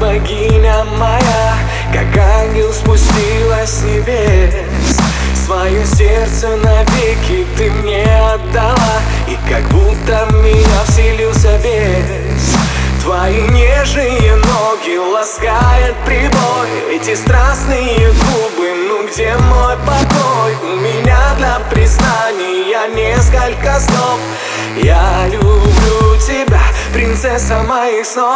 богиня моя Как ангел спустилась с небес. Свое сердце навеки ты мне отдала И как будто в меня вселился бес. Твои нежные ноги ласкает прибой Эти страстные губы, ну где мой покой? У меня для признания несколько слов. Я люблю тебя, принцесса моих снов.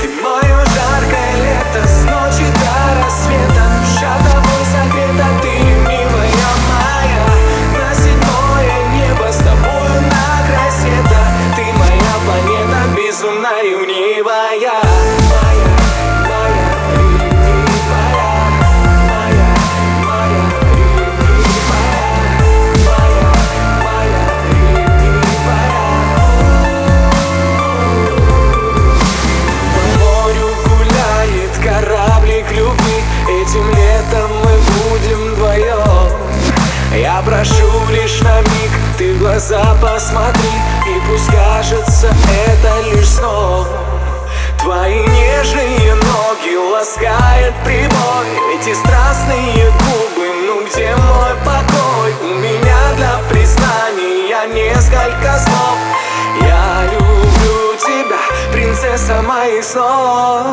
Ты мое жаркое лето с ночи до рассвета. Душа тобой согрета, ты милая моя. На седьмое небо с тобою на край света Ты моя планета безумная и ты в глаза посмотри И пусть кажется это лишь сном Твои нежные ноги ласкает прибой Эти страстные губы, ну где мой покой? У меня для признания несколько слов. Я люблю тебя, принцесса моих снов